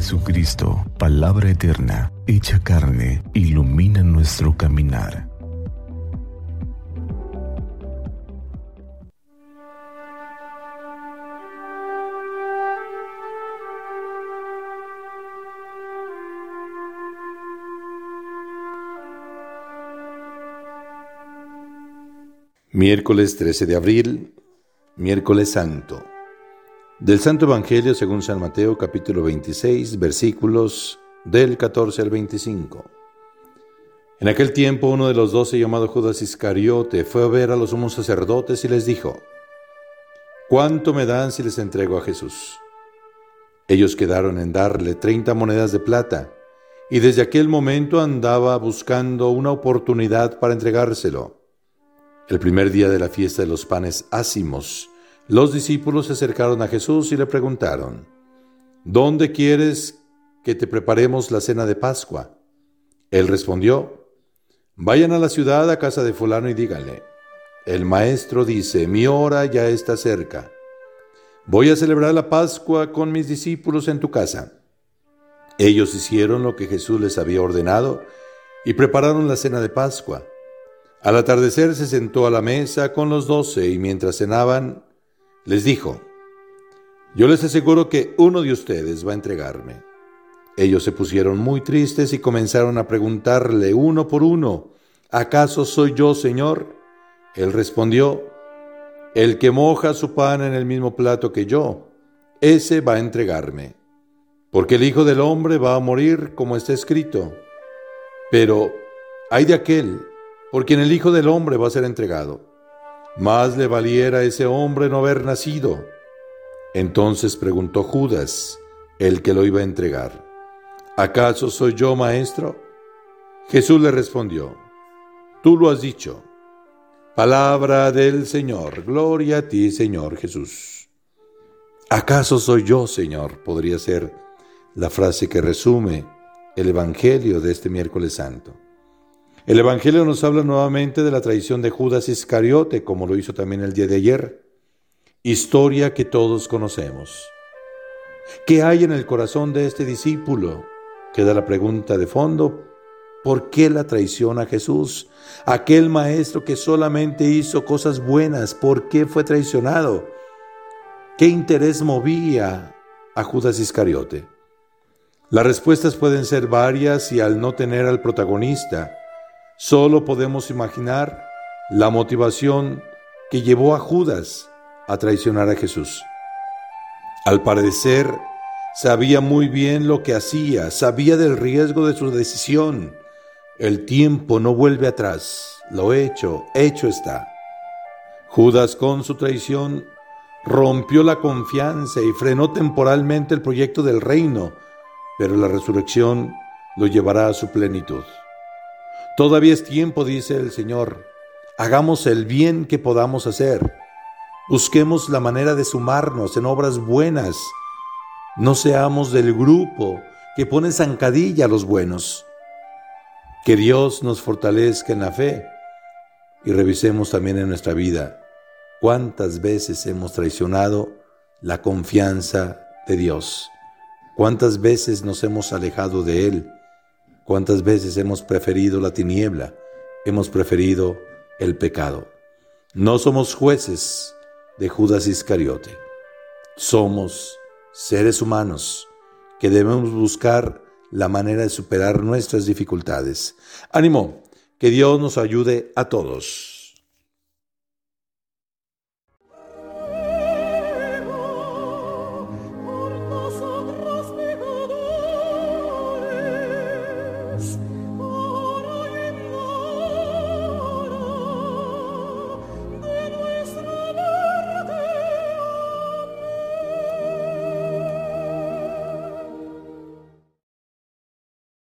Jesucristo, palabra eterna, hecha carne, ilumina nuestro caminar. Miércoles 13 de abril, miércoles santo. Del Santo Evangelio según San Mateo capítulo 26 versículos del 14 al 25. En aquel tiempo uno de los doce llamado Judas Iscariote fue a ver a los sumos sacerdotes y les dijo, ¿cuánto me dan si les entrego a Jesús? Ellos quedaron en darle treinta monedas de plata y desde aquel momento andaba buscando una oportunidad para entregárselo. El primer día de la fiesta de los panes ácimos, los discípulos se acercaron a Jesús y le preguntaron, ¿Dónde quieres que te preparemos la cena de Pascua? Él respondió, Vayan a la ciudad a casa de fulano y díganle, el maestro dice, mi hora ya está cerca. Voy a celebrar la Pascua con mis discípulos en tu casa. Ellos hicieron lo que Jesús les había ordenado y prepararon la cena de Pascua. Al atardecer se sentó a la mesa con los doce y mientras cenaban, les dijo, yo les aseguro que uno de ustedes va a entregarme. Ellos se pusieron muy tristes y comenzaron a preguntarle uno por uno, ¿acaso soy yo, Señor? Él respondió, el que moja su pan en el mismo plato que yo, ese va a entregarme, porque el Hijo del Hombre va a morir como está escrito. Pero hay de aquel por quien el Hijo del Hombre va a ser entregado. Más le valiera a ese hombre no haber nacido. Entonces preguntó Judas, el que lo iba a entregar, ¿acaso soy yo maestro? Jesús le respondió, tú lo has dicho. Palabra del Señor, gloria a ti Señor Jesús. ¿Acaso soy yo, Señor? Podría ser la frase que resume el Evangelio de este miércoles santo. El Evangelio nos habla nuevamente de la traición de Judas Iscariote, como lo hizo también el día de ayer. Historia que todos conocemos. ¿Qué hay en el corazón de este discípulo? Queda la pregunta de fondo. ¿Por qué la traición a Jesús? Aquel maestro que solamente hizo cosas buenas, ¿por qué fue traicionado? ¿Qué interés movía a Judas Iscariote? Las respuestas pueden ser varias y al no tener al protagonista, Solo podemos imaginar la motivación que llevó a Judas a traicionar a Jesús. Al parecer, sabía muy bien lo que hacía, sabía del riesgo de su decisión. El tiempo no vuelve atrás. Lo hecho, hecho está. Judas con su traición rompió la confianza y frenó temporalmente el proyecto del reino, pero la resurrección lo llevará a su plenitud. Todavía es tiempo, dice el Señor. Hagamos el bien que podamos hacer. Busquemos la manera de sumarnos en obras buenas. No seamos del grupo que pone zancadilla a los buenos. Que Dios nos fortalezca en la fe y revisemos también en nuestra vida cuántas veces hemos traicionado la confianza de Dios, cuántas veces nos hemos alejado de Él ¿Cuántas veces hemos preferido la tiniebla? Hemos preferido el pecado. No somos jueces de Judas Iscariote. Somos seres humanos que debemos buscar la manera de superar nuestras dificultades. Ánimo, que Dios nos ayude a todos.